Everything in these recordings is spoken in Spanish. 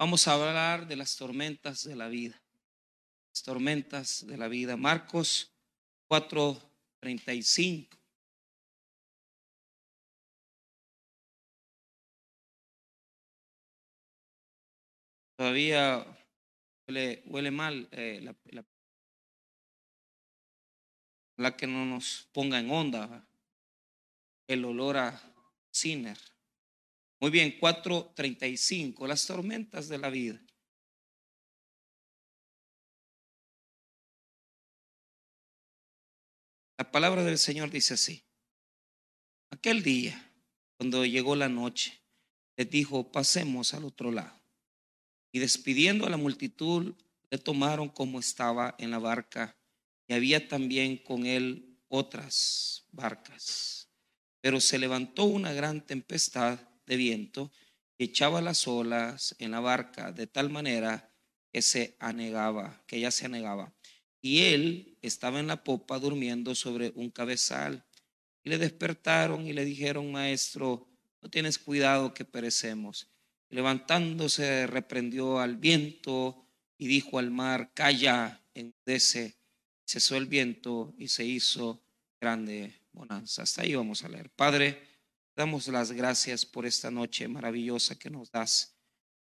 Vamos a hablar de las tormentas de la vida. Las tormentas de la vida. Marcos 4:35. Todavía huele, mal eh, la, la, que no nos ponga en onda el olor a ciner. Muy bien, 4.35, las tormentas de la vida. La palabra del Señor dice así. Aquel día, cuando llegó la noche, les dijo, pasemos al otro lado. Y despidiendo a la multitud, le tomaron como estaba en la barca, y había también con él otras barcas. Pero se levantó una gran tempestad de viento echaba las olas en la barca de tal manera que se anegaba, que ya se anegaba. Y él estaba en la popa durmiendo sobre un cabezal. Y le despertaron y le dijeron, maestro, no tienes cuidado que perecemos. Levantándose, reprendió al viento y dijo al mar, calla, enmudece. Cesó el viento y se hizo grande bonanza. Hasta ahí vamos a leer. Padre, damos las gracias por esta noche maravillosa que nos das.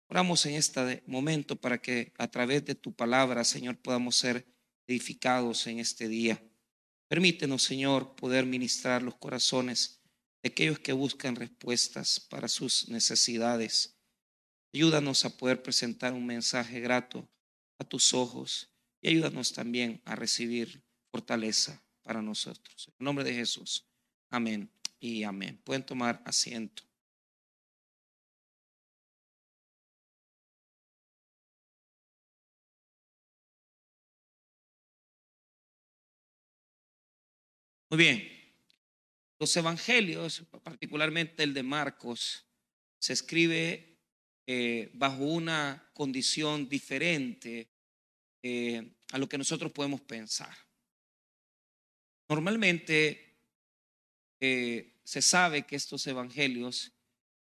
Oramos en este momento para que a través de tu palabra, Señor, podamos ser edificados en este día. Permítenos, Señor, poder ministrar los corazones de aquellos que buscan respuestas para sus necesidades. Ayúdanos a poder presentar un mensaje grato a tus ojos y ayúdanos también a recibir fortaleza para nosotros. En nombre de Jesús. Amén y amén. Pueden tomar asiento. Muy bien. Los evangelios, particularmente el de Marcos, se escribe eh, bajo una condición diferente eh, a lo que nosotros podemos pensar. Normalmente se sabe que estos evangelios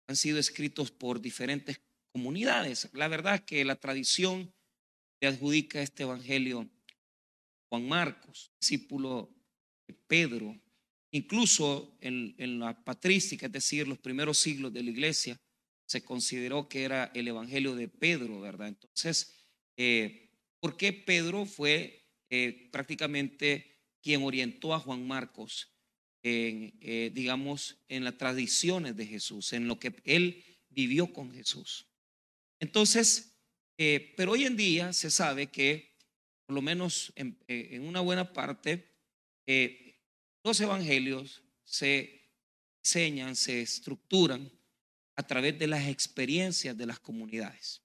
han sido escritos por diferentes comunidades. La verdad es que la tradición le adjudica este evangelio Juan Marcos, discípulo de Pedro, incluso en, en la patrística, es decir, los primeros siglos de la iglesia, se consideró que era el Evangelio de Pedro, ¿verdad? Entonces, eh, ¿por qué Pedro fue eh, prácticamente quien orientó a Juan Marcos eh, digamos, en las tradiciones de Jesús, en lo que él vivió con Jesús? Entonces, pero hoy en día se sabe que, por lo menos en, en una buena parte, los evangelios se enseñan, se estructuran a través de las experiencias de las comunidades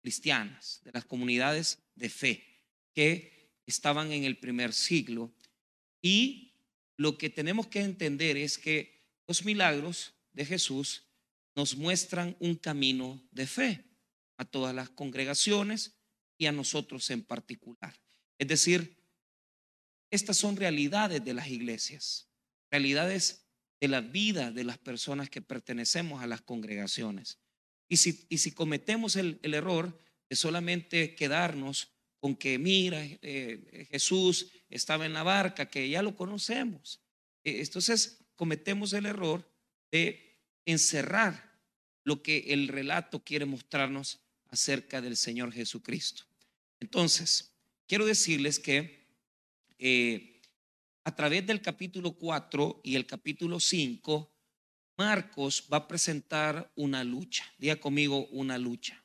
cristianas, de las comunidades de fe que estaban en el primer siglo. Y lo que tenemos que entender es que los milagros de Jesús nos muestran un camino de fe a todas las congregaciones y a nosotros en particular. Es decir, estas son realidades de las iglesias, realidades de la vida de las personas que pertenecemos a las congregaciones. Y si, y si cometemos el, error de solamente quedarnos con que, mira, eh, Jesús estaba en la barca, que ya lo conocemos, eh, entonces cometemos el error de encerrar lo que el relato quiere mostrarnos acerca del Señor Jesucristo. Entonces, quiero decirles que eh, a través del capítulo 4 y el capítulo 5, Marcos va a presentar una lucha. Diga conmigo una lucha.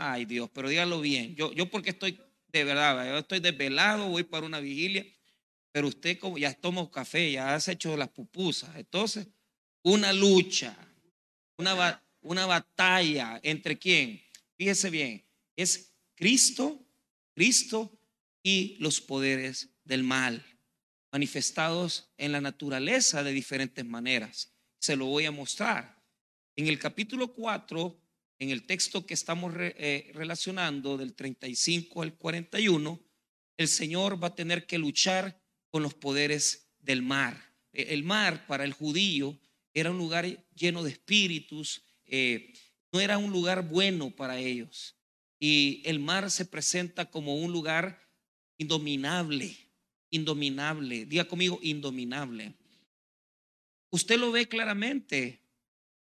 Ay Dios, pero dígalo bien. Yo, yo porque estoy de verdad, yo estoy desvelado, voy para una vigilia, pero usted como ya toma café, ya has hecho las pupusas. Entonces, una lucha, una, una batalla entre quién. Fíjese bien, es Cristo, Cristo y los poderes del mal manifestados en la naturaleza de diferentes maneras. Se lo voy a mostrar. En el capítulo 4, en el texto que estamos eh, relacionando del 35 al 41, el Señor va a tener que luchar con los poderes del mar. E, el mar para el judío era un lugar lleno de espíritus, eh, no era un lugar bueno para ellos. Y el mar se presenta como un lugar indominable, indominable. Diga conmigo, indominable. Usted lo ve claramente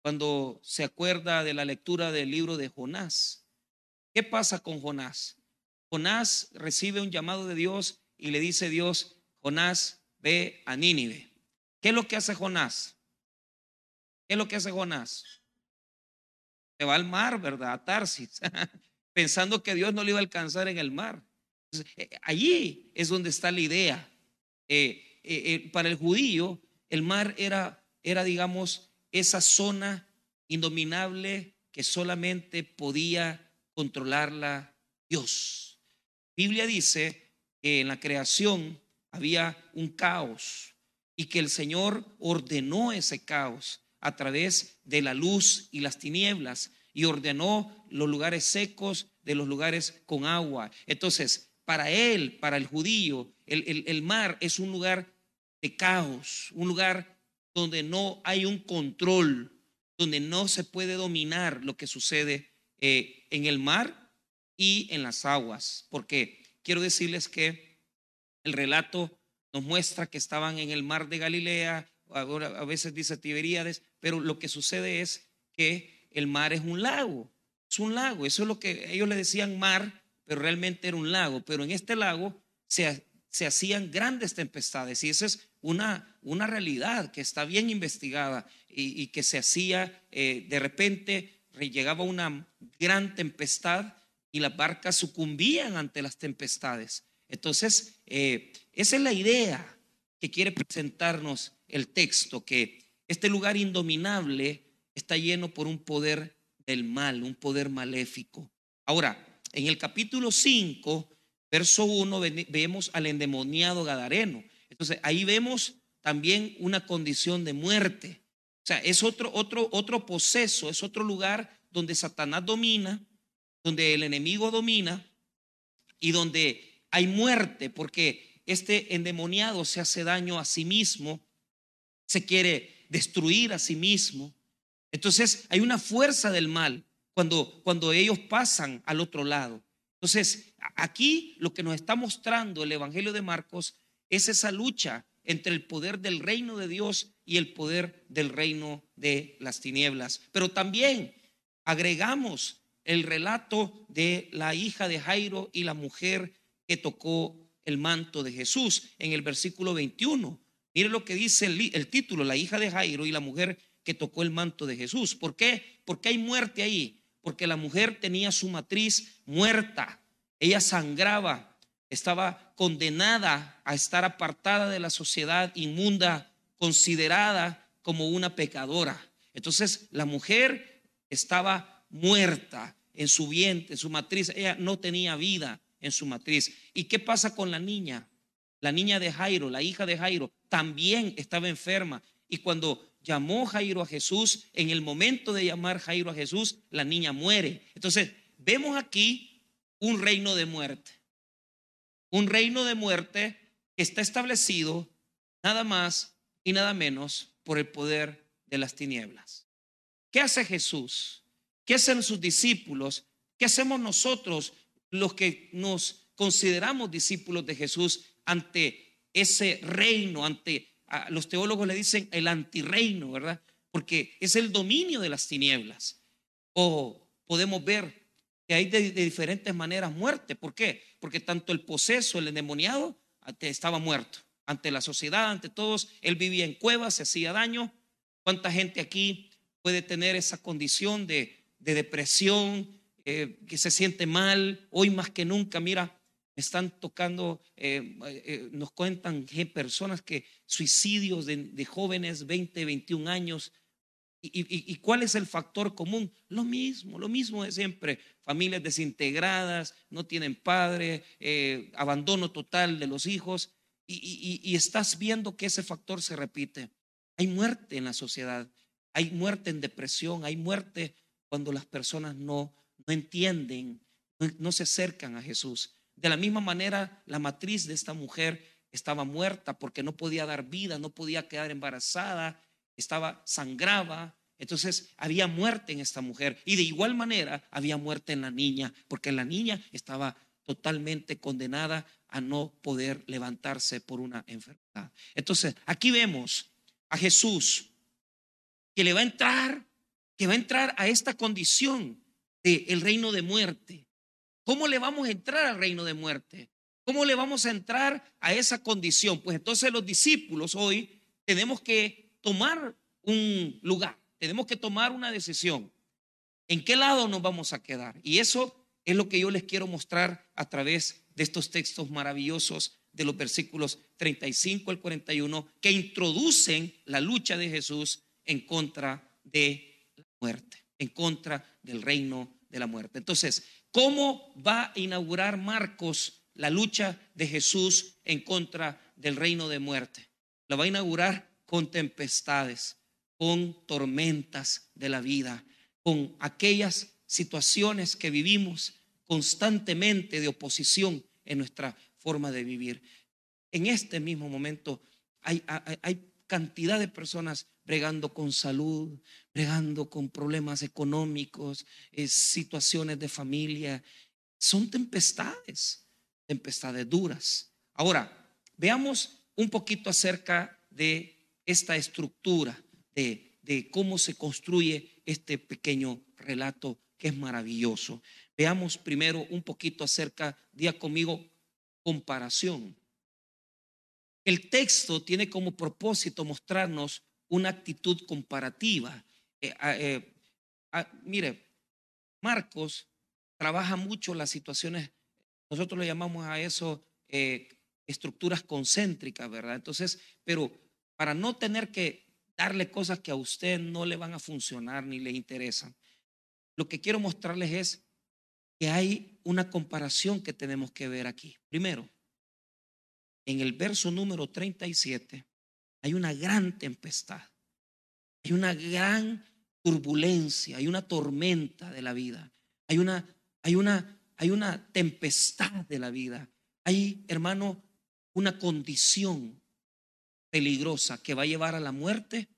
cuando se acuerda de la lectura del libro de Jonás. ¿Qué pasa con Jonás? Jonás recibe un llamado de Dios y le dice Dios, Jonás, ve a Nínive. ¿Qué es lo que hace Jonás? ¿Qué es lo que hace Jonás? Se va al mar, ¿verdad? A Tarsis, pensando que Dios no le iba a alcanzar en el mar. Eh, allí es donde está la idea. Eh, eh, para el judío, el mar era, era, digamos, esa zona indominable que solamente podía controlarla Dios. Biblia dice que en la creación había un caos y que el Señor ordenó ese caos a través de la luz y las tinieblas y ordenó los lugares secos de los lugares con agua. Entonces, para él, para el judío, el, mar es un lugar de caos, un lugar donde no hay un control, donde no se puede dominar lo que sucede eh, en el mar y en las aguas. Porque quiero decirles que el relato nos muestra que estaban en el mar de Galilea, ahora a veces dice Tiberíades, pero lo que sucede es que el mar es un lago, es un lago, eso es lo que ellos le decían mar, pero realmente era un lago, pero en este lago se, se hacían grandes tempestades y esa es una, una realidad que está bien investigada y, que se hacía eh, de repente, llegaba una gran tempestad y las barcas sucumbían ante las tempestades. Entonces, eh, esa es la idea que quiere presentarnos el texto, que este lugar indominable está lleno por un poder del mal, un poder maléfico. Ahora, en el capítulo 5, verso 1, vemos al endemoniado Gadareno. Entonces, ahí vemos también una condición de muerte. O sea, es otro, otro, otro proceso, es otro lugar donde Satanás domina, donde el enemigo domina y donde hay muerte, porque este endemoniado se hace daño a sí mismo, se quiere destruir a sí mismo. Entonces hay una fuerza del mal cuando, cuando ellos pasan al otro lado. Entonces, aquí lo que nos está mostrando el Evangelio de Marcos es esa lucha entre el poder del reino de Dios y el poder del reino de las tinieblas. Pero también agregamos el relato de la hija de Jairo y la mujer que tocó el manto de Jesús en el versículo 21. Mire lo que dice el, el, título, la hija de Jairo y la mujer que tocó el manto de Jesús. ¿Por qué? Porque hay muerte ahí porque la mujer tenía su matriz muerta, ella sangraba, estaba condenada a estar apartada de la sociedad inmunda, considerada como una pecadora. Entonces la mujer estaba muerta en su vientre, en su matriz, ella no tenía vida en su matriz. ¿Y qué pasa con la niña? La niña de Jairo, la hija de Jairo, también estaba enferma. Y cuando llamó Jairo a Jesús, en el momento de llamar Jairo a Jesús, la niña muere. Entonces, vemos aquí un reino de muerte. Un reino de muerte que está establecido nada más y nada menos por el poder de las tinieblas. ¿Qué hace Jesús? ¿Qué hacen sus discípulos? ¿Qué hacemos nosotros los que nos consideramos discípulos de Jesús ante ese reino, ante los teólogos le dicen el antirreino, ¿verdad? Porque es el dominio de las tinieblas. O podemos ver que hay de, diferentes maneras muerte. ¿Por qué? Porque tanto el poseso, el endemoniado, estaba muerto. Ante la sociedad, ante todos, él vivía en cuevas, se hacía daño. ¿Cuánta gente aquí puede tener esa condición de, depresión, eh, que se siente mal? Hoy más que nunca, mira, están tocando, eh, eh, nos cuentan que personas que suicidios de, jóvenes 20, 21 años. Y, cuál es el factor común? Lo mismo, lo mismo de siempre. Familias desintegradas, no tienen padre, eh, abandono total de los hijos. y estás viendo que ese factor se repite. Hay muerte en la sociedad, hay muerte en depresión, hay muerte cuando las personas no, no entienden, no se acercan a Jesús. De la misma manera, la matriz de esta mujer estaba muerta porque no podía dar vida, no podía quedar embarazada, estaba sangraba Entonces había muerte en esta mujer y de igual manera había muerte en la niña, porque la niña estaba totalmente condenada a no poder levantarse por una enfermedad. Entonces, aquí vemos a Jesús que le va a entrar, que va a entrar a esta condición del el reino de muerte. ¿Cómo le vamos a entrar al reino de muerte? ¿Cómo le vamos a entrar a esa condición? Pues entonces los discípulos hoy tenemos que tomar un lugar, tenemos que tomar una decisión. ¿En qué lado nos vamos a quedar? Y eso es lo que yo les quiero mostrar a través de estos textos maravillosos de los versículos 35 al 41 que introducen la lucha de Jesús en contra de la muerte, en contra del reino de la muerte. Entonces, ¿cómo va a inaugurar Marcos la lucha de Jesús en contra del reino de muerte? La va a inaugurar con tempestades, con tormentas de la vida, con aquellas situaciones que vivimos constantemente de oposición en nuestra forma de vivir. En este mismo momento hay, hay, cantidad de personas bregando con salud, bregando con problemas económicos, eh, situaciones de familia. Son tempestades, tempestades duras. Ahora, veamos un poquito acerca de esta estructura, de, de cómo se construye este pequeño relato que es maravilloso. Veamos primero un poquito acerca, día conmigo, comparación. El texto tiene como propósito mostrarnos una actitud comparativa. Eh, eh, mire, Marcos trabaja mucho las situaciones, nosotros le llamamos a eso eh, estructuras concéntricas, ¿verdad? Entonces, pero para no tener que darle cosas que a usted no le van a funcionar ni le interesan, lo que quiero mostrarles es que hay una comparación que tenemos que ver aquí. Primero, en el verso número 37 hay una gran tempestad, hay una gran turbulencia, hay una tormenta de la vida, hay una, hay una, hay una tempestad de la vida, hay, hermano, una condición peligrosa que va a llevar a la muerte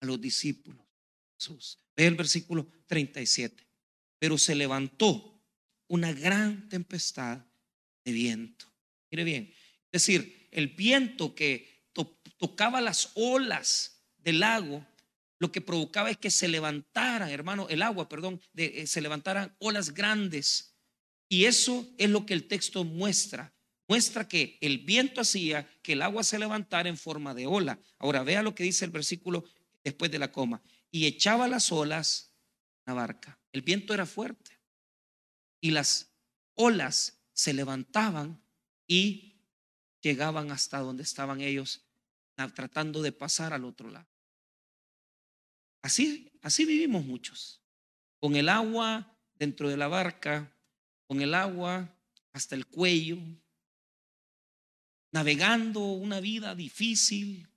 a los discípulos. Jesús. Ve el versículo 37. Pero se levantó una gran tempestad de viento. Mire bien, es decir, el viento que tocaba las olas del lago, lo que provocaba es que se levantaran, hermano, el agua, perdón, eh, se levantaran olas grandes. Y eso es lo que el texto muestra. Muestra que el viento hacía que el agua se levantara en forma de ola. Ahora vea lo que dice el versículo después de la coma y echaba las olas la barca. El viento era fuerte y las olas se levantaban y llegaban hasta donde estaban ellos tratando de pasar al otro lado. Así, así vivimos muchos, con el agua dentro de la barca, con el agua hasta el cuello, navegando una vida difícil,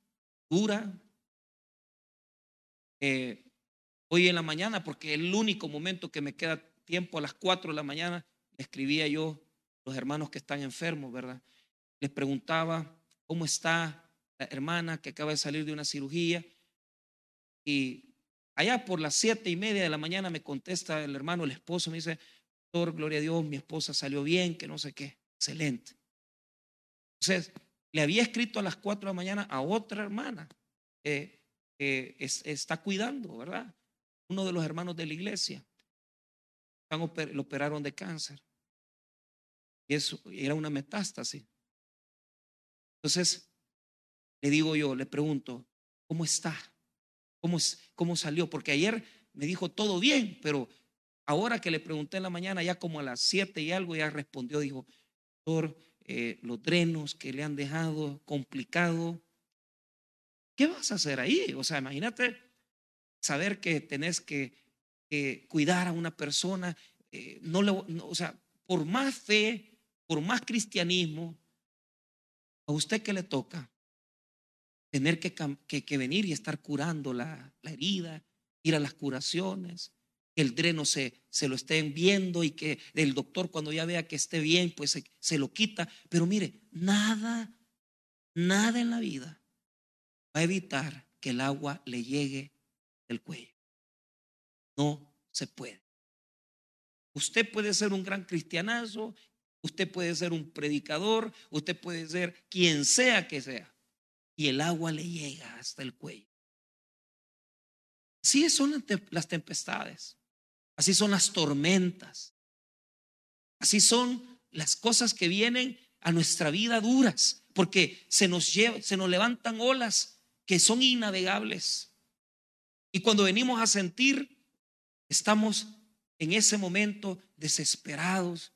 dura, eh, hoy en la mañana, porque el único momento que me queda tiempo a las 4 de la mañana, escribía yo los hermanos que están enfermos, ¿verdad? Les preguntaba cómo está la hermana que acaba de salir de una cirugía. Y allá por las siete y media de la mañana me contesta el hermano, el esposo, me dice, doctor, gloria a Dios, mi esposa salió bien, que no sé qué. Excelente. Entonces, le había escrito a las 4 de la mañana a otra hermana. Eh, está cuidando, ¿verdad? Uno de los hermanos de la iglesia. Lo operaron de cáncer. Y eso era una metástasis. Entonces, le digo yo, le pregunto, ¿cómo está? ¿Cómo, cómo salió? Porque ayer me dijo todo bien, pero ahora que le pregunté en la mañana, ya como a las siete y algo, ya respondió, dijo, doctor, eh, los drenos que le han dejado complicado, ¿Qué vas a hacer ahí? O sea, imagínate saber que tenés que, cuidar a una persona, eh, no, le, o sea, por más fe, por más cristianismo, a usted que le toca tener que, venir y estar curando la, herida, ir a las curaciones, que el dreno se, se, lo estén viendo y que el doctor cuando ya vea que esté bien, pues se, se lo quita. Pero mire, nada, nada en la vida a evitar que el agua le llegue del cuello. No se puede. Usted puede ser un gran cristianazo, usted puede ser un predicador, usted puede ser quien sea que sea, y el agua le llega hasta el cuello. Así son las tempestades, así son las tormentas, así son las cosas que vienen a nuestra vida duras, porque se nos, lleva, se nos levantan olas que son innavegables. Y cuando venimos a sentir, estamos en ese momento desesperados,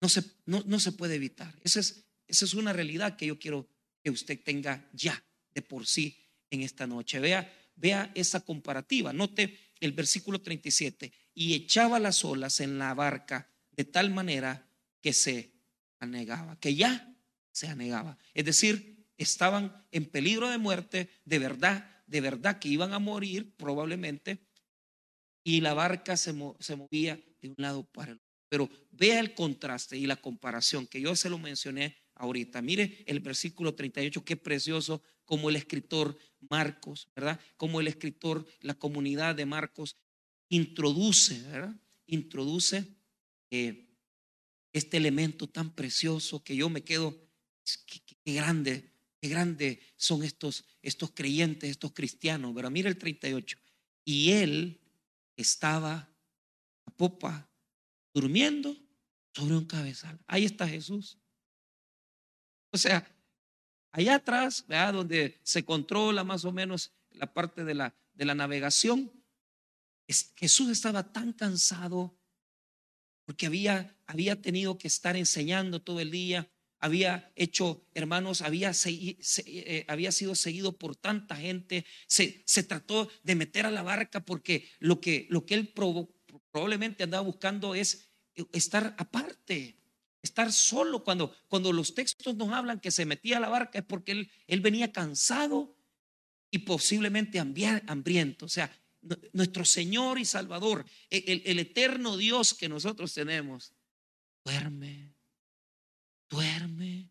No se, no, se puede evitar. Esa es, esa es una realidad que yo quiero que usted tenga ya de por sí en esta noche. Vea, vea esa comparativa. Note el versículo 37. Y echaba las olas en la barca de tal manera que se anegaba, que ya se anegaba. Es decir, estaban en peligro de muerte, de verdad, de verdad que iban a morir probablemente, y la barca se, se movía de un lado para el otro. Pero vea el contraste y la comparación que yo se lo mencioné ahorita. Mire el versículo 38, qué precioso como el escritor Marcos, ¿verdad? Como el escritor, la comunidad de Marcos introduce, ¿verdad? Introduce eh, este elemento tan precioso que yo me quedo, qué, grande, qué grande son estos, estos creyentes, estos cristianos. Pero mira el 38. Y él estaba popa, durmiendo sobre un cabezal. Ahí está Jesús. O sea, allá atrás, ¿verdad? donde se controla más o menos la parte de la, de la navegación, Jesús estaba tan cansado porque había, había tenido que estar enseñando todo el día, había hecho, hermanos, había, eh, había sido seguido por tanta gente, se, se, trató de meter a la barca porque lo que, lo que él probablemente andaba buscando es eh, estar aparte, estar solo. Cuando, cuando los textos nos hablan que se metía a la barca es porque él, él venía cansado y posiblemente hambriento. O sea, nuestro Señor y Salvador, e, el, eterno Dios que nosotros tenemos, duerme, duerme.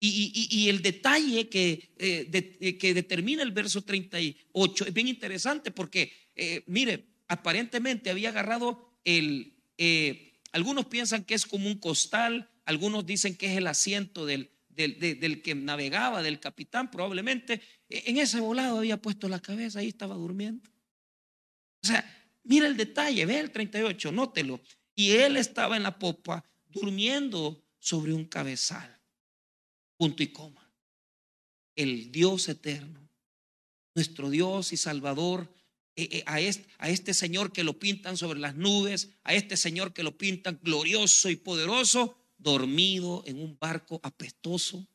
Y, el detalle que, eh, eh, que determina el verso 38 es bien interesante porque, mire, aparentemente había agarrado el, algunos piensan que es como un costal, algunos dicen que es el asiento del, del, del, que navegaba, del capitán, probablemente. E, en ese volado había puesto la cabeza, ahí estaba durmiendo. O sea, mira el detalle, ve el 38, nótelo. Y él estaba en la popa durmiendo sobre un cabezal. Punto y coma. El Dios eterno, nuestro Dios y Salvador, eh, eh, a este, a este Señor que lo pintan sobre las nubes, a este Señor que lo pintan glorioso y poderoso, dormido en un barco apestoso.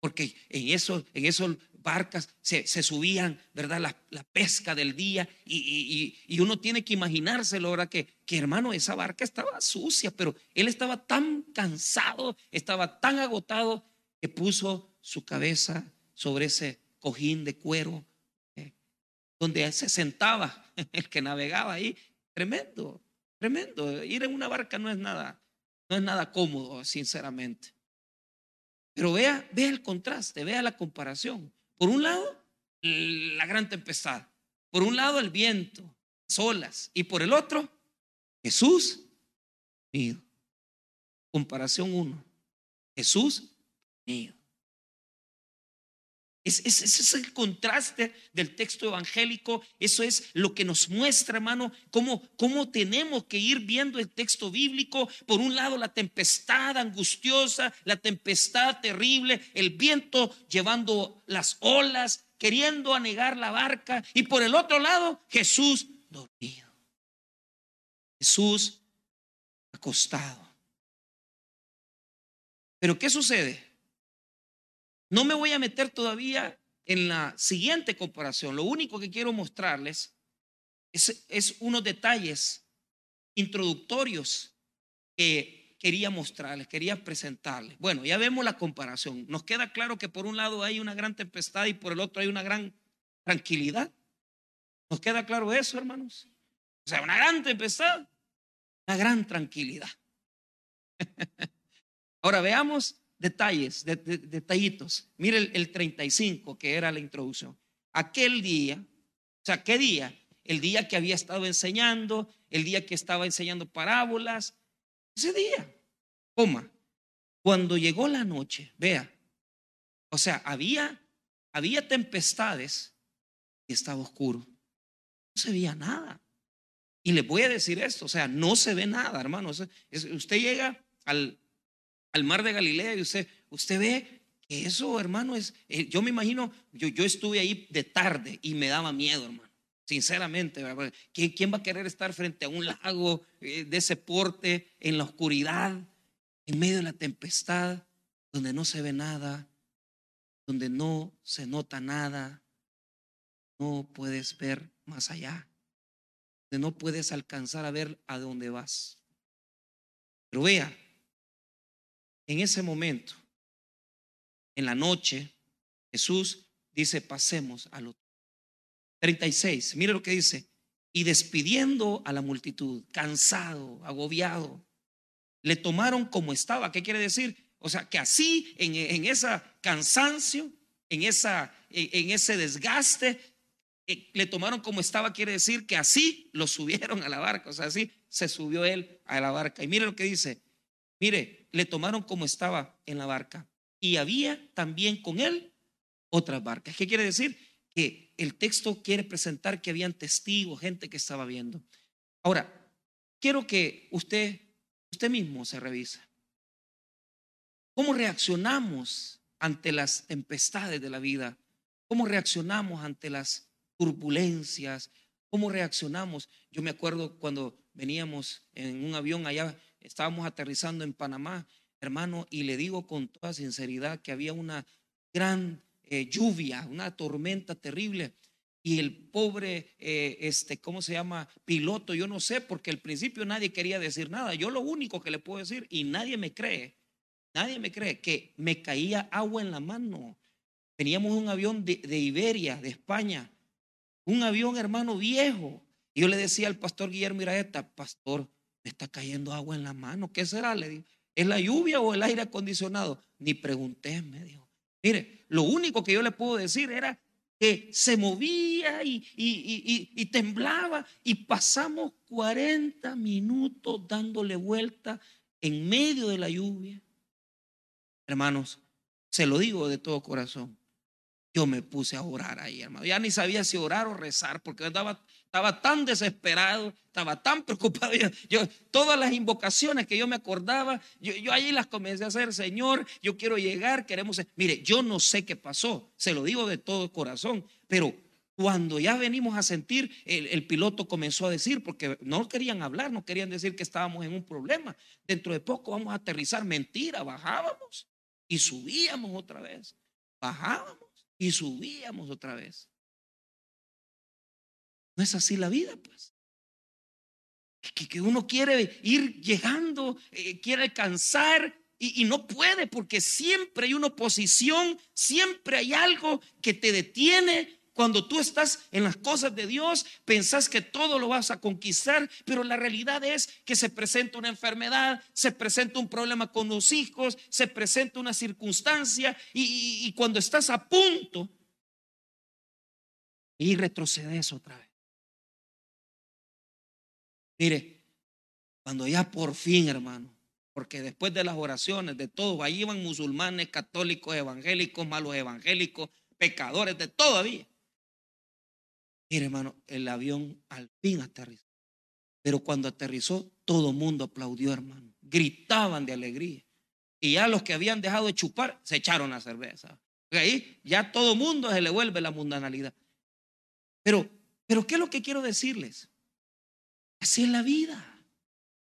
Porque en en eso barcas se, subían, ¿verdad? La, pesca del día y, uno tiene que imaginárselo, ¿verdad? Que, que hermano, esa barca estaba sucia, pero él estaba tan cansado, estaba tan agotado que puso su cabeza sobre ese cojín de cuero eh, donde se sentaba el que navegaba ahí. Tremendo, tremendo. Ir en una barca no es nada, no es nada cómodo, sinceramente. Pero vea, vea el contraste, vea la comparación. Por un lado, la gran tempestad. Por un lado, el viento, solas. Y por el otro, Jesús, mío. Comparación uno. Jesús, mío. Ese es, el contraste del texto evangélico. Eso es lo que nos muestra, hermano, cómo, cómo tenemos que ir viendo el texto bíblico. Por un lado, la tempestad angustiosa, la tempestad terrible, el viento llevando las olas, queriendo anegar la barca. Y por el otro lado, Jesús dormido. Jesús acostado. Pero ¿qué sucede? No me voy a meter todavía en la siguiente comparación. Lo único que quiero mostrarles es, unos detalles introductorios que quería mostrarles, quería presentarles. Bueno, ya vemos la comparación. Nos queda claro que por un lado hay una gran tempestad y por el otro hay una gran tranquilidad. ¿Nos queda claro eso, hermanos? O sea, una gran tempestad, una gran tranquilidad. Ahora veamos detalles, detallitos. Mire el, el 35, que era la introducción. Aquel día, o sea, ¿qué día? El día que había estado enseñando, el día que estaba enseñando parábolas, ese día, coma. Cuando llegó la noche, vea, o sea, había, había tempestades y estaba oscuro. No se veía nada. Y le voy a decir esto, o sea, no se ve nada, hermano. usted llega al, al, mar de Galilea y usted, usted ve que eso, hermano, es, eh, yo me imagino, yo, yo estuve ahí de tarde y me daba miedo, hermano. Sinceramente, ¿Quién, ¿quién va a querer estar frente a un lago eh, de ese porte, en la oscuridad, en medio de la tempestad, donde no se ve nada, donde no se nota nada, no puedes ver más allá? no puedes alcanzar a ver a dónde vas. Pero vea, en ese momento, en la noche, Jesús dice, pasemos al otro. 36, mire lo que dice, y despidiendo a la multitud, cansado, agobiado, le tomaron como estaba. ¿Qué quiere decir? O sea, que así, en, en ese cansancio, en, esa, en ese desgaste, eh, le tomaron como estaba, quiere decir que así lo subieron a la barca, o sea, así se subió él a la barca. Y mire lo que dice, mire, le tomaron como estaba en la barca y había también con él otras barcas. ¿Qué quiere decir? Que el texto quiere presentar que habían testigos, gente que estaba viendo. Ahora, quiero que usted, usted mismo se revise. ¿Cómo reaccionamos ante las tempestades de la vida? ¿Cómo reaccionamos ante las turbulencias, cómo reaccionamos. Yo me acuerdo cuando veníamos en un avión allá, estábamos aterrizando en Panamá, hermano, y le digo con toda sinceridad que había una gran eh, lluvia, una tormenta terrible. Y el pobre, eh, este, ¿cómo se llama? Piloto, yo no sé, porque al principio nadie quería decir nada. Yo lo único que le puedo decir, y nadie me cree, nadie me cree, que me caía agua en la mano. Teníamos un avión de, de Iberia, de España, un avión, hermano, viejo. Y yo le decía al pastor Guillermo Iraeta, pastor, me está cayendo agua en la mano. ¿Qué será? Le digo, ¿es la lluvia o el aire acondicionado? Ni pregunté, me dijo. Mire, lo único que yo le puedo decir era que se movía y, y, temblaba y pasamos 40 minutos dándole vuelta en medio de la lluvia. Hermanos, se lo digo de todo corazón. Yo me puse a orar ahí, hermano. Ya ni sabía si orar o rezar, porque estaba, estaba tan desesperado, estaba tan preocupado. Yo, todas las invocaciones que yo me acordaba, yo, yo ahí las comencé a hacer, Señor, yo quiero llegar, queremos... Mire, yo no sé qué pasó, se lo digo de todo corazón, pero cuando ya venimos a sentir, el, el, piloto comenzó a decir, porque no querían hablar, no querían decir que estábamos en un problema. Dentro de poco vamos a aterrizar. Mentira, bajábamos y subíamos otra vez. Bajábamos y subíamos otra vez. No es así la vida, pues. Que, uno quiere ir llegando, eh, quiere alcanzar y, y, no puede porque siempre hay una oposición, siempre hay algo que te detiene, cuando tú estás en las cosas de Dios, pensás que todo lo vas a conquistar, pero la realidad es que se presenta una enfermedad, se presenta un problema con los hijos, se presenta una circunstancia y, cuando estás a punto y retrocedes otra vez. Mire, cuando ya por fin, hermano, porque después de las oraciones, de todo, ahí iban musulmanes, católicos, evangélicos, malos evangélicos, pecadores, de todavía. Mire, hermano, el avión al fin aterrizó. Pero cuando aterrizó, todo mundo aplaudió, hermano. Gritaban de alegría. Y ya los que habían dejado de chupar, se echaron la cerveza. ahí ya todo mundo se le vuelve la mundanalidad. Pero, pero, ¿qué es lo que quiero decirles? Así es la vida.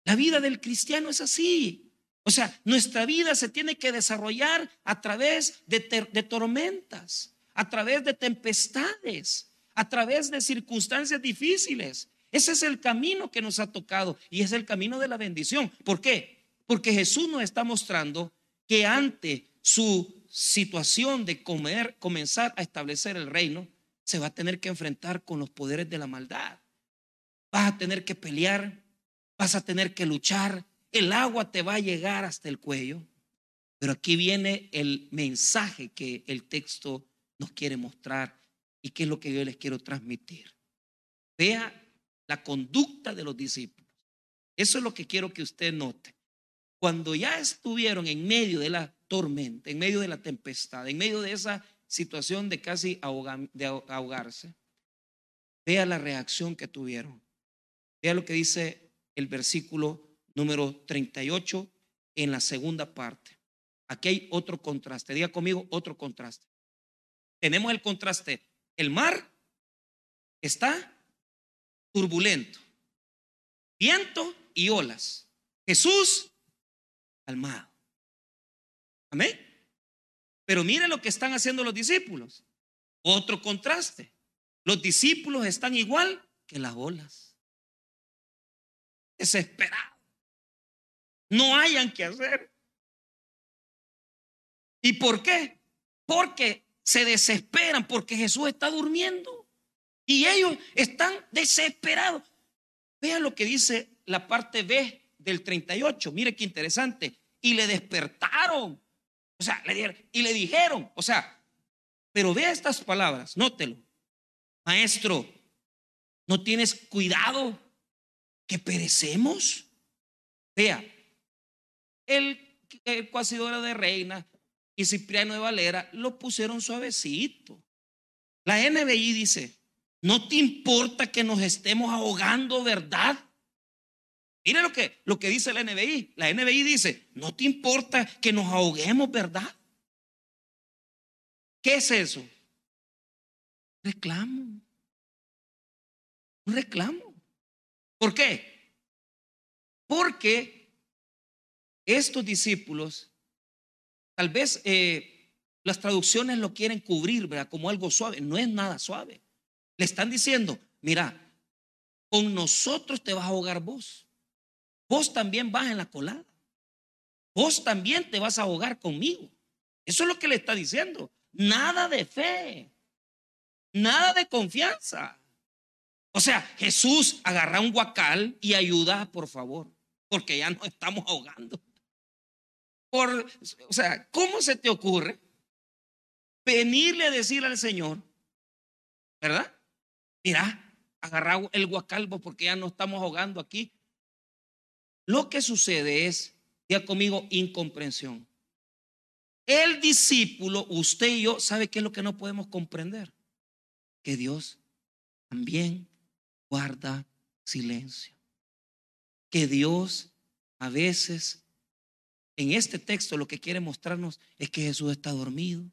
La vida del cristiano es así. O sea, nuestra vida se tiene que desarrollar a través de, tormentas, a través de tempestades a través de circunstancias difíciles. Ese es el camino que nos ha tocado y es el camino de la bendición. ¿Por qué? Porque Jesús nos está mostrando que ante su situación de comer, comenzar a establecer el reino, se va a tener que enfrentar con los poderes de la maldad. Vas a tener que pelear, vas a tener que luchar, el agua te va a llegar hasta el cuello. Pero aquí viene el mensaje que el texto nos quiere mostrar y qué es lo que yo les quiero transmitir. Vea la conducta de los discípulos. Eso es lo que quiero que usted note. Cuando ya estuvieron en medio de la tormenta, en medio de la tempestad, en medio de esa situación de casi de ahogarse, vea la reacción que tuvieron. Vea lo que dice el versículo número 38 en la segunda parte. Aquí hay otro contraste. Diga conmigo otro contraste. Tenemos el contraste. El mar está turbulento, viento y olas. Jesús calmado. Amén. Pero mire lo que están haciendo los discípulos. Otro contraste. Los discípulos están igual que las olas. Desesperados. No hayan que hacer. ¿Y por qué? Porque se desesperan, porque Jesús está durmiendo. Y ellos están desesperados. Vean lo que dice la parte B del 38. Mire qué interesante. Y le despertaron. O sea, le y le dijeron, o sea, pero vea estas palabras, nótelo. Maestro, ¿no tienes cuidado que perecemos? Vea, el, el Cuasidora de Reina y Cipriano de Valera lo pusieron suavecito. La NBI dice, no te importa que nos estemos ahogando, ¿verdad? Mire lo que, lo que dice la NBI. La NBI dice, no te importa que nos ahoguemos, ¿verdad? ¿Qué es eso? Reclamo. Un reclamo. ¿Por qué? Porque estos discípulos, tal vez eh, las traducciones lo quieren cubrir, ¿verdad? Como algo suave. No es nada suave. Le están diciendo, mira, con nosotros te vas a ahogar vos. Vos también vas en la colada. Vos también te vas a ahogar conmigo. Eso es lo que le está diciendo. Nada de fe. Nada de confianza. O sea, Jesús agarra un guacal y ayuda, por favor, porque ya nos estamos ahogando. Por, o sea, ¿cómo se te ocurre venirle a decir al Señor, verdad? Mira, agarra el guacal porque ya no estamos ahogando aquí. Lo que sucede es, ya conmigo, incomprensión. El discípulo, usted y yo, ¿sabe qué es lo que no podemos comprender? Que Dios también guarda silencio. Que Dios a veces, en este texto, lo que quiere mostrarnos es que Jesús está dormido.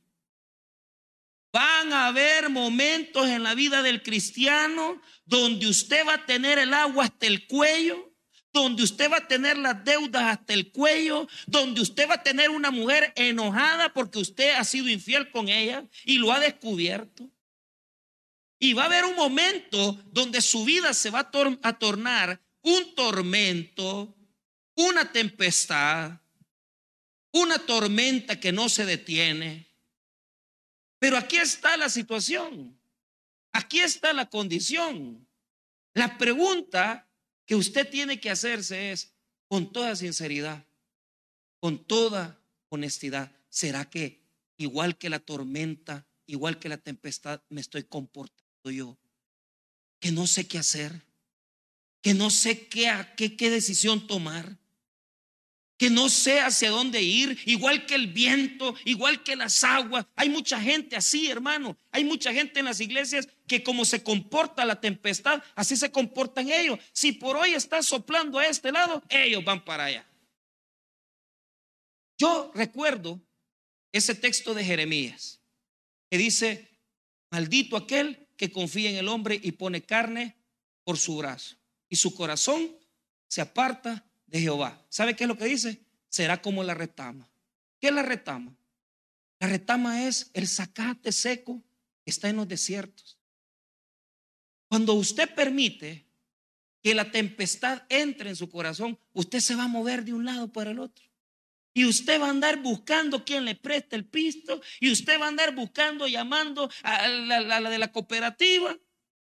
Van a haber momentos en la vida del cristiano donde usted va a tener el agua hasta el cuello donde usted va a tener las deudas hasta el cuello, donde usted va a tener una mujer enojada porque usted ha sido infiel con ella y lo ha descubierto. Y va a haber un momento donde su vida se va a, tornar un tormento, una tempestad, una tormenta que no se detiene. Pero aquí está la situación. Aquí está la condición. La pregunta que usted tiene que hacerse es, con toda sinceridad, con toda honestidad, ¿será que igual que la tormenta, igual que la tempestad, me estoy comportando yo? Que no sé qué hacer, que no sé qué, qué, qué decisión tomar que no sé hacia dónde ir, igual que el viento, igual que las aguas. Hay mucha gente así, hermano. Hay mucha gente en las iglesias que como se comporta la tempestad, así se comportan ellos. Si por hoy está soplando a este lado, ellos van para allá. Yo recuerdo ese texto de Jeremías que dice, maldito aquel que confía en el hombre y pone carne por su brazo y su corazón se aparta de Jehová. ¿Sabe qué es lo que dice? Será como la retama. ¿Qué es la retama? La retama es el zacate seco que está en los desiertos. Cuando usted permite que la tempestad entre en su corazón, usted se va a mover de un lado para el otro. Y usted va a andar buscando quien le preste el pisto. Y usted va a andar buscando, llamando a la, de la cooperativa.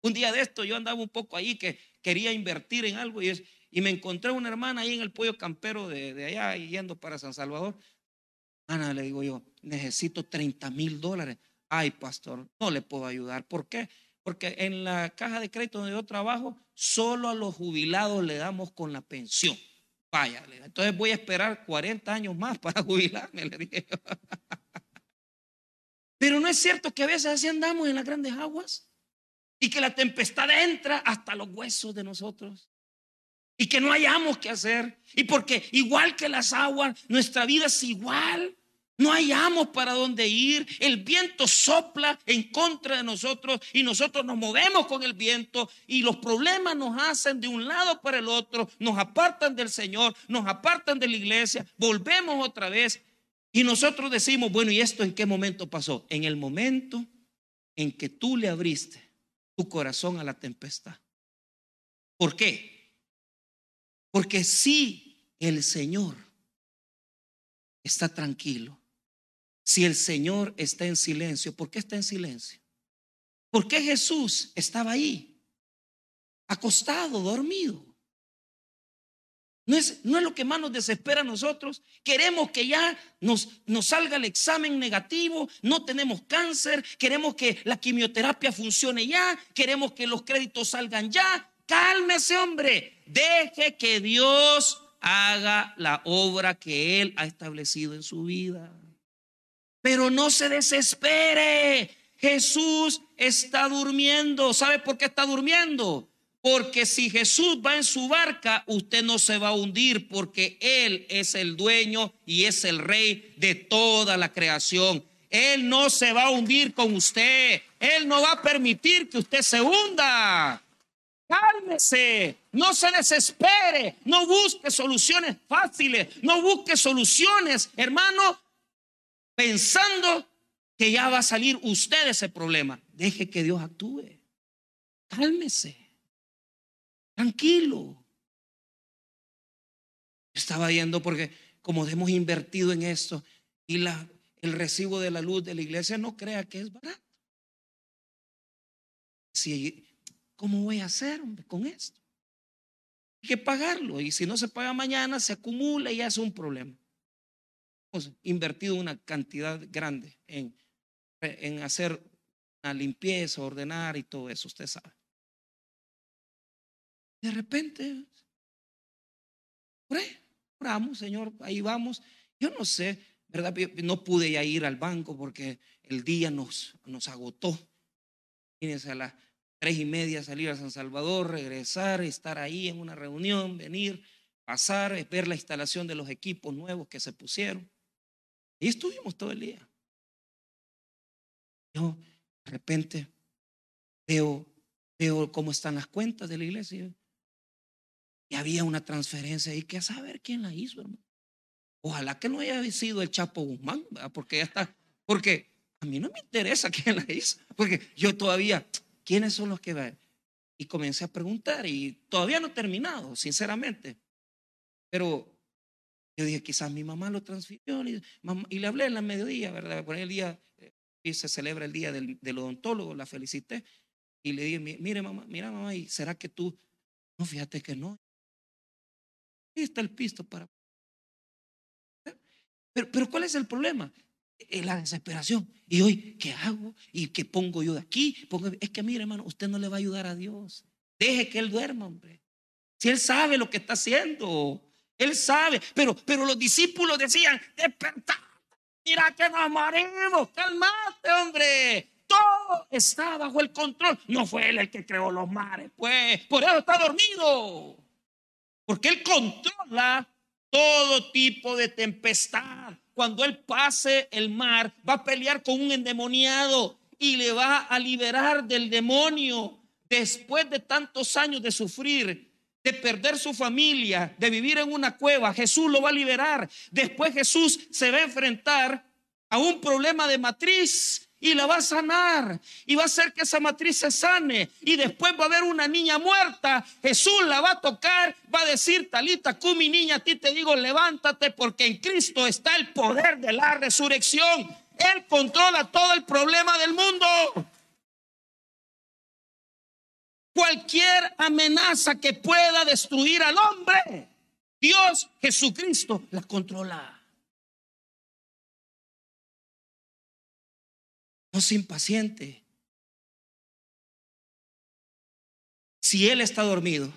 Un día de esto yo andaba un poco ahí que quería invertir en algo y, es, y me encontré una hermana ahí en el pollo campero de, allá yendo para San Salvador. Ana, le digo yo, necesito 30 mil dólares. Ay, pastor, no le puedo ayudar. ¿Por qué? Porque en la caja de crédito donde yo trabajo, solo a los jubilados le damos con la pensión. Vaya, entonces voy a esperar 40 años más para jubilarme, le dije. Pero no es cierto que a veces así andamos en las grandes aguas y que la tempestad entra hasta los huesos de nosotros y que no hayamos que hacer. Y porque igual que las aguas, nuestra vida es igual. No hallamos para dónde ir. El viento sopla en contra de nosotros y nosotros nos movemos con el viento y los problemas nos hacen de un lado para el otro, nos apartan del Señor, nos apartan de la iglesia, volvemos otra vez y nosotros decimos, bueno, ¿y esto en qué momento pasó? En el momento en que tú le abriste tu corazón a la tempestad. ¿Por qué? Porque si el Señor está tranquilo, si el Señor está en silencio, ¿por qué está en silencio? ¿Por qué Jesús estaba ahí? Acostado, dormido. No es, no es lo que más nos desespera a nosotros. Queremos que ya nos, nos salga el examen negativo, no tenemos cáncer, queremos que la quimioterapia funcione ya, queremos que los créditos salgan ya. Cálmese, hombre. Deje que Dios haga la obra que Él ha establecido en su vida. Pero no se desespere. Jesús está durmiendo. ¿Sabe por qué está durmiendo? Porque si Jesús va en su barca, usted no se va a hundir porque Él es el dueño y es el rey de toda la creación. Él no se va a hundir con usted. Él no va a permitir que usted se hunda. Cálmese, no se desespere, no busque soluciones fáciles, no busque soluciones, hermano, pensando que ya va a salir usted ese problema. Deje que Dios actúe. Cálmese. Tranquilo. Estaba yendo porque como hemos invertido en esto y la, el recibo de la luz de la iglesia no crea que es barato. Si, ¿Cómo voy a hacer con esto? Hay que pagarlo y si no se paga mañana se acumula y es un problema invertido una cantidad grande en, en hacer una limpieza, ordenar y todo eso, usted sabe. De repente, oramos, Señor, ahí vamos. Yo no sé, ¿verdad? No pude ya ir al banco porque el día nos, nos agotó. Fíjense, a las tres y media salir a San Salvador, regresar, estar ahí en una reunión, venir, pasar, ver la instalación de los equipos nuevos que se pusieron. Y estuvimos todo el día. Yo de repente veo, veo cómo están las cuentas de la iglesia. Y había una transferencia ahí que a saber quién la hizo, hermano. Ojalá que no haya sido el Chapo Guzmán, porque ya está. Porque a mí no me interesa quién la hizo. Porque yo todavía, ¿quiénes son los que van? Y comencé a preguntar y todavía no he terminado, sinceramente. Pero yo dije, quizás mi mamá lo transfirió. Y, le hablé en la mediodía, ¿verdad? Por el día, y eh, se celebra el día del, odontólogo, la felicité. Y le dije, mire mamá, mira mamá, ¿y será que tú? No, fíjate que no. Ahí está el pisto para... Pero, pero ¿cuál es el problema? Es la desesperación. Y hoy, ¿qué hago? ¿Y qué pongo yo de aquí? Es que mire, hermano, usted no le va a ayudar a Dios. Deje que Él duerma, hombre. Si Él sabe lo que está haciendo. Él sabe, pero, pero los discípulos decían, despertad, mira que nos morimos, calmate, hombre. Todo está bajo el control. No fue él el que creó los mares, pues por eso está dormido. Porque él controla todo tipo de tempestad. Cuando él pase el mar, va a pelear con un endemoniado y le va a liberar del demonio después de tantos años de sufrir de perder su familia, de vivir en una cueva, Jesús lo va a liberar. Después Jesús se va a enfrentar a un problema de matriz y la va a sanar y va a hacer que esa matriz se sane y después va a haber una niña muerta, Jesús la va a tocar, va a decir, Talita, cu mi niña, a ti te digo, levántate porque en Cristo está el poder de la resurrección. Él controla todo el problema del mundo. Cualquier amenaza que pueda destruir al hombre, Dios Jesucristo la controla. No se impaciente. Si Él está dormido,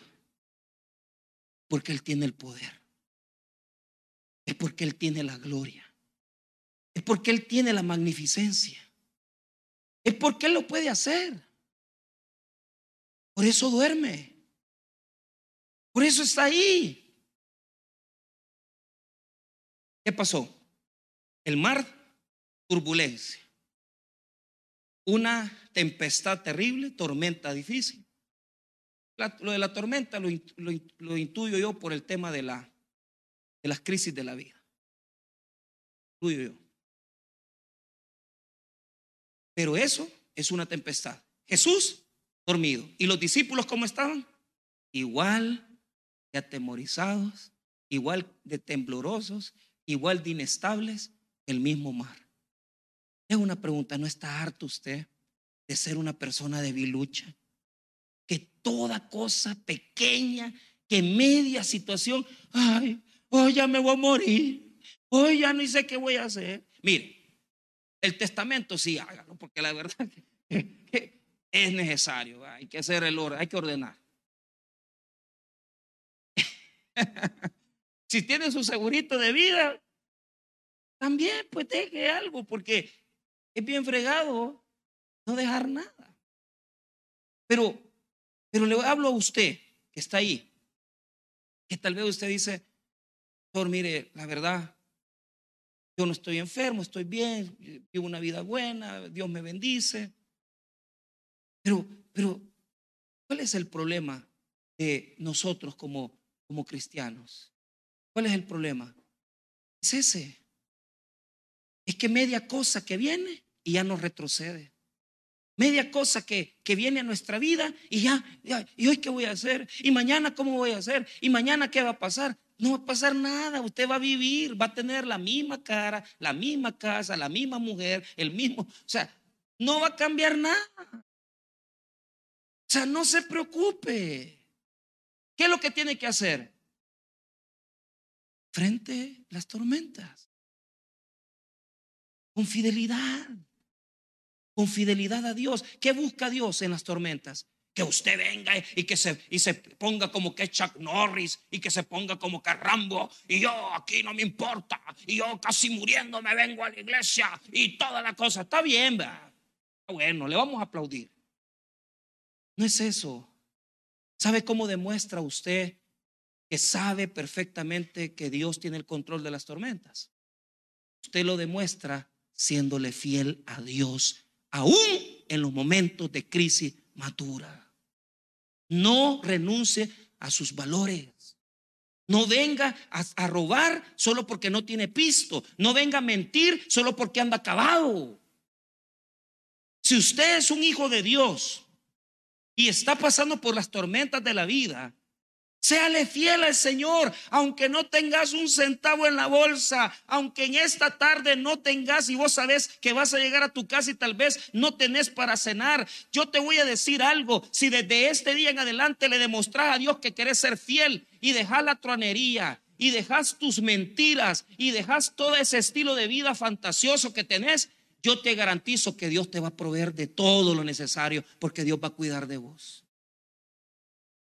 porque Él tiene el poder. Es porque Él tiene la gloria. Es porque Él tiene la magnificencia. Es porque Él lo puede hacer. Por eso duerme. Por eso está ahí. ¿Qué pasó? El mar, turbulencia. Una tempestad terrible, tormenta difícil. lo de la tormenta lo, intuyo yo por el tema de, la, de las crisis de la vida. Intuyo yo. Pero eso es una tempestad. Jesús dormido. ¿Y los discípulos cómo estaban? Igual de atemorizados, igual de temblorosos, igual de inestables, el mismo mar. Es una pregunta, ¿no está harto usted de ser una persona debilucha? Que toda cosa pequeña, que media situación, ay, hoy ya me voy a morir, hoy ya no sé qué voy a hacer. Mire, el testamento sí hágalo, porque la verdad que es necesario, hay que hacer el orden, hay que ordenar. si tiene su segurito de vida, también pues deje algo, porque es bien fregado no dejar nada. Pero, pero le hablo a usted que está ahí, que tal vez usted dice, Doctor, mire, la verdad, yo no estoy enfermo, estoy bien, vivo una vida buena, Dios me bendice. Pero, ¿cuál es el problema de nosotros como, cristianos? ¿Cuál es el problema? Es ese. Es que media cosa que viene y ya nos retrocede. Media cosa que, viene a nuestra vida y ya, ¿y hoy qué voy a hacer? ¿Y mañana cómo voy a hacer? ¿Y mañana qué va a pasar? No va a pasar nada, usted va a vivir, va a tener la misma cara, la misma casa, la misma mujer, el mismo, o sea, no va a cambiar nada. O sea, no se preocupe. ¿Qué es lo que tiene que hacer? Frente a las tormentas. Con fidelidad. Con fidelidad a Dios. ¿Qué busca Dios en las tormentas? que usted venga y que se, ponga como que Chuck Norris y que se ponga como que Rambo y yo aquí no me importa y yo casi muriendo me vengo a la iglesia y toda la cosa. Está bien, va. Bueno, le vamos a aplaudir. No es eso. ¿Sabe cómo demuestra usted que sabe perfectamente que Dios tiene el control de las tormentas? Usted lo demuestra siéndole fiel a Dios, aún en los momentos de crisis madura. No renuncie a sus valores. No venga a, robar solo porque no tiene pisto. No venga a mentir solo porque anda acabado. Si usted es un hijo de Dios y está pasando por las tormentas de la vida, Séale fiel al Señor, aunque no tengas un centavo en la bolsa, aunque en esta tarde no tengas y vos sabes que vas a llegar a tu casa y tal vez no tenés para cenar. Yo te voy a decir algo, si desde este día en adelante le demostras a Dios que querés ser fiel y dejar la tronería y dejas tus mentiras y dejas todo ese estilo de vida fantasioso que tenés, yo te garantizo que Dios te va a proveer de todo lo necesario porque Dios va a cuidar de vos.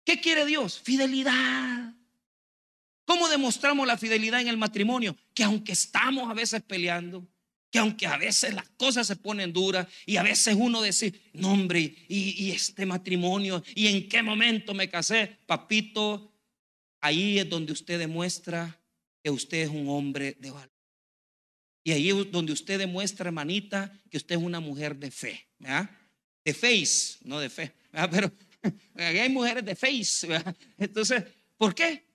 ¿Qué quiere Dios? Fidelidad. ¿Cómo demostramos la fidelidad en el matrimonio? Que aunque estamos a veces peleando, que aunque a veces las cosas se ponen duras y a veces uno dice, no hombre, y, este matrimonio, y en qué momento me casé, papito, ahí es donde usted demuestra que usted es un hombre de valor. Y ahí es donde usted demuestra, hermanita, que usted es una mujer de fe. De face, no de fe, pero hay mujeres de face. Entonces, ¿por qué?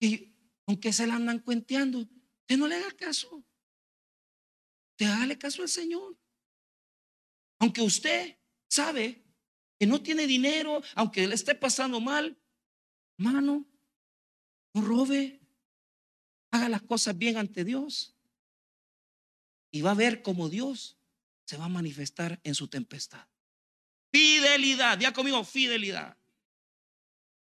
Y aunque se la andan cuenteando, usted no le haga caso. Te hágale caso al Señor. Aunque usted sabe que no tiene dinero, aunque le esté pasando mal, hermano, no robe, haga las cosas bien ante Dios. Y va a ver cómo Dios se va a manifestar en su tempestad. Fidelidad, ya conmigo, fidelidad.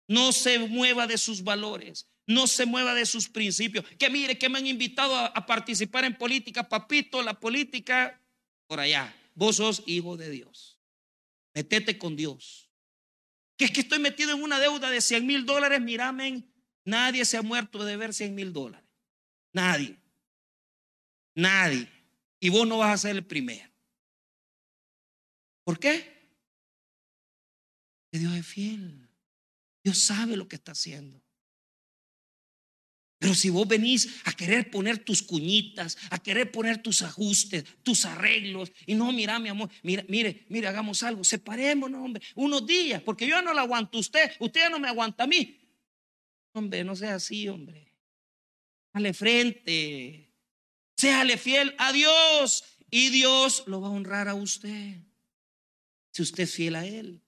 No se mueva de sus valores, no se mueva de sus principios. Que mire que me han invitado a, participar en política, papito, la política por allá. vos sos hijo de Dios. Metete con Dios. Que es que estoy metido en una deuda de 100 mil dólares, miramen, nadie se ha muerto de ver 100 mil dólares. Nadie. Nadie. Y vos no vas a ser el primero. ¿Por qué? Que Dios es fiel. Dios sabe lo que está haciendo. Pero si vos venís a querer poner tus cuñitas, a querer poner tus ajustes, tus arreglos, y no, mira, mi amor, mire, mire, mire, hagamos algo, separémonos, hombre, unos días, porque yo no lo aguanto a usted, usted ya no me aguanta a mí. Hombre, no sea así, hombre. Dale frente, séale fiel a Dios, y Dios lo va a honrar a usted, si usted es fiel a Él.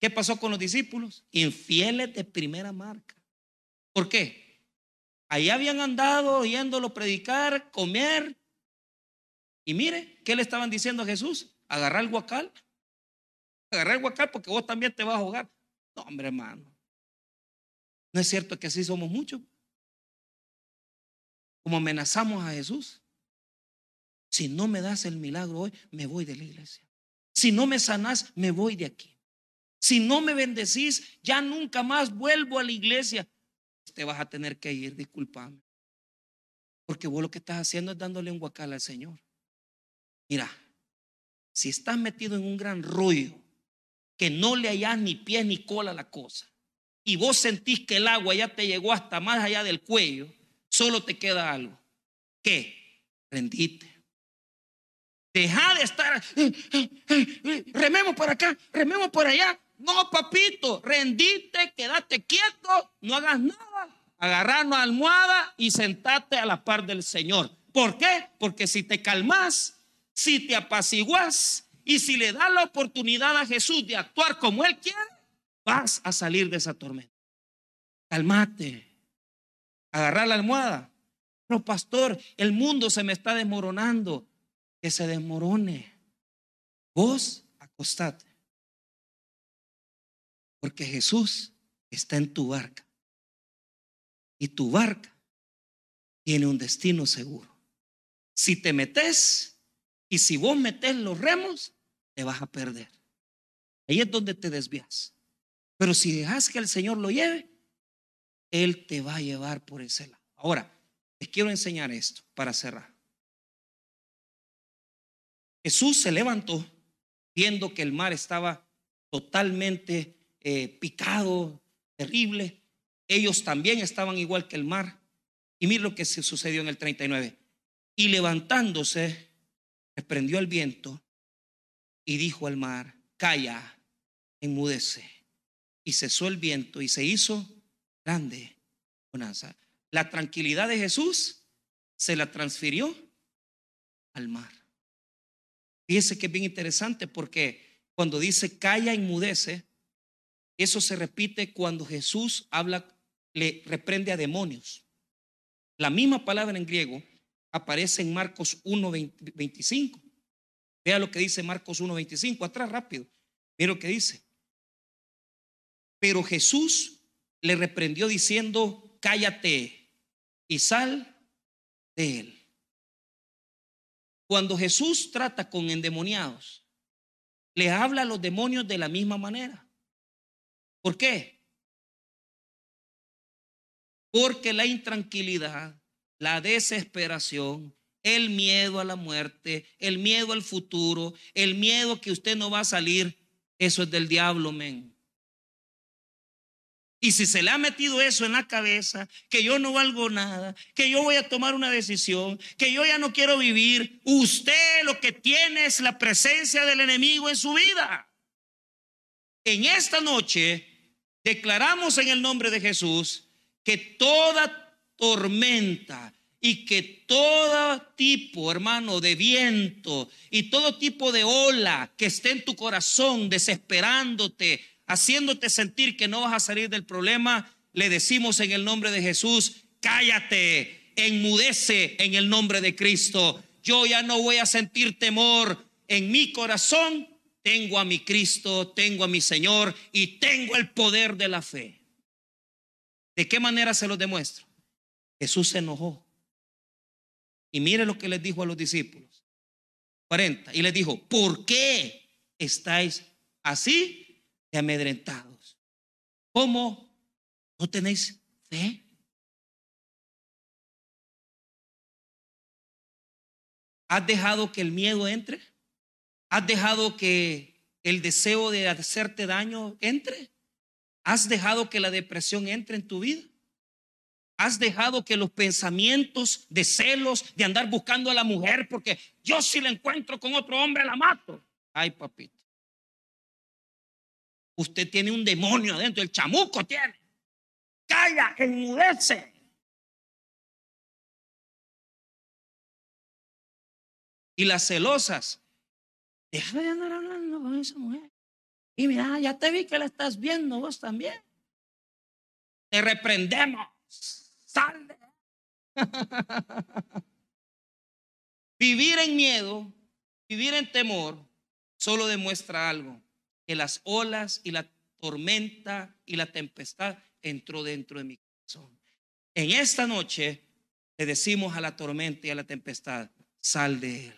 ¿Qué pasó con los discípulos? Infieles de primera marca. ¿Por qué? Ahí habían andado oyéndolo predicar, comer. Y mire, ¿qué le estaban diciendo a Jesús? Agarrar el guacal. Agarrar el guacal porque vos también te vas a ahogar. No, hombre, hermano. No es cierto que así somos muchos. Como amenazamos a Jesús. Si no me das el milagro hoy, me voy de la iglesia. Si no me sanás, me voy de aquí. Si no me bendecís, ya nunca más vuelvo a la iglesia te vas a tener que ir, disculpame. Porque vos lo que estás haciendo es dándole un guacal al Señor. Mira, si estás metido en un gran rollo, que no le hayas ni pie ni cola a la cosa, y vos sentís que el agua ya te llegó hasta más allá del cuello, solo te queda algo. ¿Qué? Rendite. Deja de estar, eh, eh, eh, rememos por acá, rememos por allá, no, papito, rendite, quédate quieto, no hagas nada. Agarrar una almohada y sentate a la par del Señor. ¿Por qué? Porque si te calmas, si te apaciguas y si le das la oportunidad a Jesús de actuar como Él quiere, vas a salir de esa tormenta. Calmate. Agarrar la almohada. Pero pastor, el mundo se me está desmoronando. Que se desmorone. Vos acostate. Porque Jesús está en tu barca. Y tu barca tiene un destino seguro. Si te metes y si vos metes los remos, te vas a perder. Ahí es donde te desvías. Pero si dejas que el Señor lo lleve, Él te va a llevar por ese lado. Ahora, les quiero enseñar esto para cerrar. Jesús se levantó viendo que el mar estaba totalmente eh, picado, terrible. Ellos también estaban igual que el mar. Y mira lo que se sucedió en el 39. Y levantándose, reprendió el viento y dijo al mar, calla, enmudece. Y cesó el viento y se hizo grande bonanza. La tranquilidad de Jesús se la transfirió al mar. Fíjese que es bien interesante porque cuando dice calla, enmudece, eso se repite cuando Jesús habla, le reprende a demonios. La misma palabra en griego aparece en Marcos 1.25. Vea lo que dice Marcos 1.25. Atrás rápido. Mira lo que dice. Pero Jesús le reprendió diciendo, cállate y sal de él. Cuando Jesús trata con endemoniados, le habla a los demonios de la misma manera. ¿Por qué? Porque la intranquilidad, la desesperación, el miedo a la muerte, el miedo al futuro, el miedo que usted no va a salir, eso es del diablo, men. Y si se le ha metido eso en la cabeza, que yo no valgo nada, que yo voy a tomar una decisión, que yo ya no quiero vivir, usted lo que tiene es la presencia del enemigo en su vida. En esta noche declaramos en el nombre de Jesús que toda tormenta y que todo tipo, hermano, de viento y todo tipo de ola que esté en tu corazón desesperándote, haciéndote sentir que no vas a salir del problema, le decimos en el nombre de Jesús, cállate, enmudece en el nombre de Cristo. Yo ya no voy a sentir temor en mi corazón tengo a mi Cristo, tengo a mi Señor y tengo el poder de la fe. ¿De qué manera se lo demuestro? Jesús se enojó. Y mire lo que les dijo a los discípulos. 40. Y les dijo, ¿por qué estáis así de amedrentados? ¿Cómo no tenéis fe? ¿Has dejado que el miedo entre? ¿Has dejado que el deseo de hacerte daño entre? ¿Has dejado que la depresión entre en tu vida? ¿Has dejado que los pensamientos de celos, de andar buscando a la mujer, porque yo si la encuentro con otro hombre la mato? Ay, papito. Usted tiene un demonio adentro, el chamuco tiene. Calla, enmudece. Y las celosas, deja de andar hablando con esa mujer. Y mira, ya te vi que la estás viendo vos también. Te reprendemos. Sal. vivir en miedo, vivir en temor, solo demuestra algo, que las olas y la tormenta y la tempestad entró dentro de mi corazón. En esta noche le decimos a la tormenta y a la tempestad, sal de él,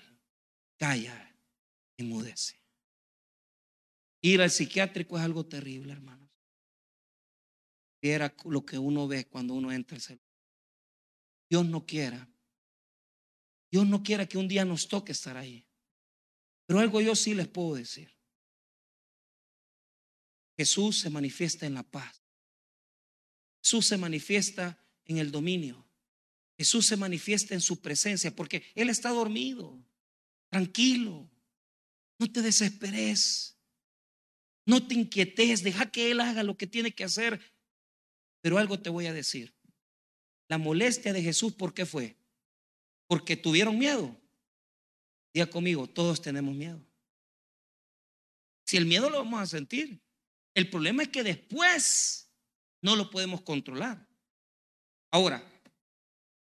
calla, enmudece. Ir al psiquiátrico es algo terrible, hermanos. Viera lo que uno ve cuando uno entra al celular. Dios no quiera. Dios no quiera que un día nos toque estar ahí. Pero algo yo sí les puedo decir. Jesús se manifiesta en la paz. Jesús se manifiesta en el dominio. Jesús se manifiesta en su presencia porque Él está dormido. Tranquilo. No te desesperes. No te inquietes, deja que Él haga lo que tiene que hacer. Pero algo te voy a decir. La molestia de Jesús, ¿por qué fue? Porque tuvieron miedo. Diga conmigo, todos tenemos miedo. Si el miedo lo vamos a sentir. El problema es que después no lo podemos controlar. Ahora,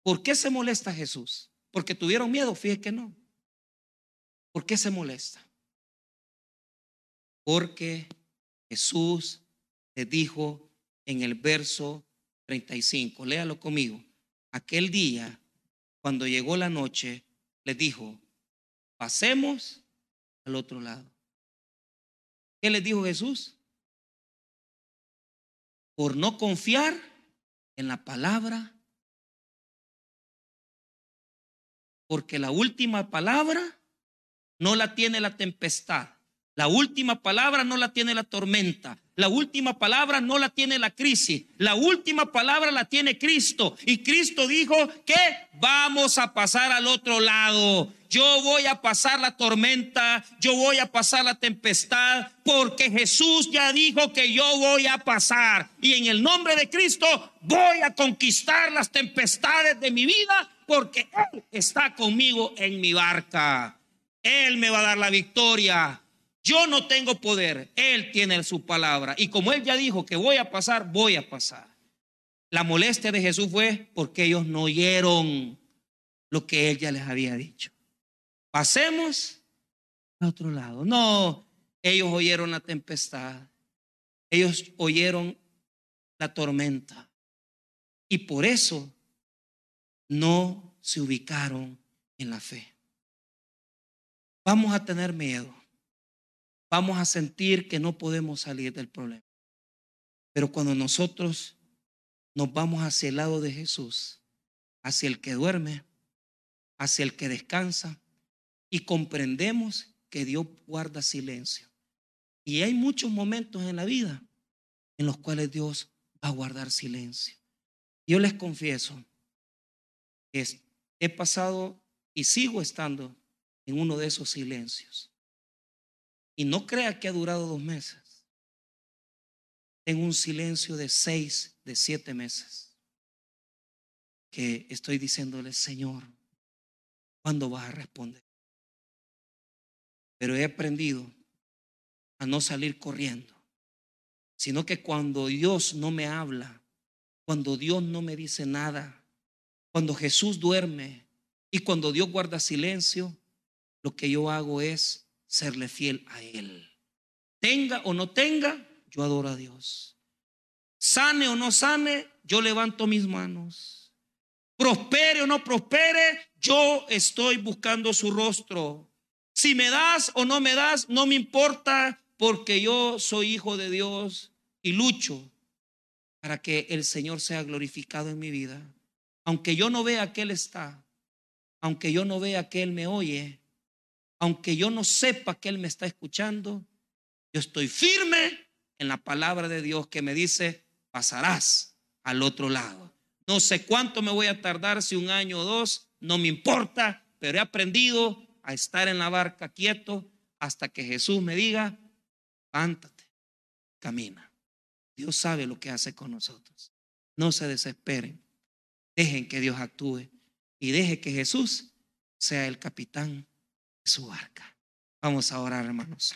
¿por qué se molesta Jesús? Porque tuvieron miedo, fíjese que no. ¿Por qué se molesta? Porque Jesús le dijo en el verso 35, léalo conmigo. Aquel día, cuando llegó la noche, le dijo, pasemos al otro lado. ¿Qué les dijo Jesús? Por no confiar en la palabra, porque la última palabra no la tiene la tempestad. La última palabra no la tiene la tormenta. La última palabra no la tiene la crisis. La última palabra la tiene Cristo. Y Cristo dijo que vamos a pasar al otro lado. Yo voy a pasar la tormenta, yo voy a pasar la tempestad, porque Jesús ya dijo que yo voy a pasar. Y en el nombre de Cristo voy a conquistar las tempestades de mi vida, porque Él está conmigo en mi barca. Él me va a dar la victoria. Yo no tengo poder, Él tiene su palabra. Y como Él ya dijo que voy a pasar, voy a pasar. La molestia de Jesús fue porque ellos no oyeron lo que Él ya les había dicho. Pasemos a otro lado. No, ellos oyeron la tempestad. Ellos oyeron la tormenta. Y por eso no se ubicaron en la fe vamos a tener miedo. Vamos a sentir que no podemos salir del problema. Pero cuando nosotros nos vamos hacia el lado de Jesús, hacia el que duerme, hacia el que descansa, y comprendemos que Dios guarda silencio. Y hay muchos momentos en la vida en los cuales Dios va a guardar silencio. Yo les confieso que he pasado y sigo estando en uno de esos silencios. Y no crea que ha durado dos meses. En un silencio de seis, de siete meses. Que estoy diciéndole, Señor, ¿cuándo vas a responder? Pero he aprendido a no salir corriendo, sino que cuando Dios no me habla, cuando Dios no me dice nada, cuando Jesús duerme y cuando Dios guarda silencio, lo que yo hago es serle fiel a Él. Tenga o no tenga, yo adoro a Dios. Sane o no sane, yo levanto mis manos. Prospere o no prospere, yo estoy buscando su rostro. Si me das o no me das, no me importa porque yo soy hijo de Dios y lucho para que el Señor sea glorificado en mi vida. Aunque yo no vea que Él está, aunque yo no vea que Él me oye, aunque yo no sepa que Él me está escuchando, yo estoy firme en la palabra de Dios que me dice, pasarás al otro lado. No sé cuánto me voy a tardar, si un año o dos, no me importa, pero he aprendido a estar en la barca quieto hasta que Jesús me diga, levántate, camina. Dios sabe lo que hace con nosotros. No se desesperen. Dejen que Dios actúe y deje que Jesús sea el capitán su barca. Vamos a orar, hermanos.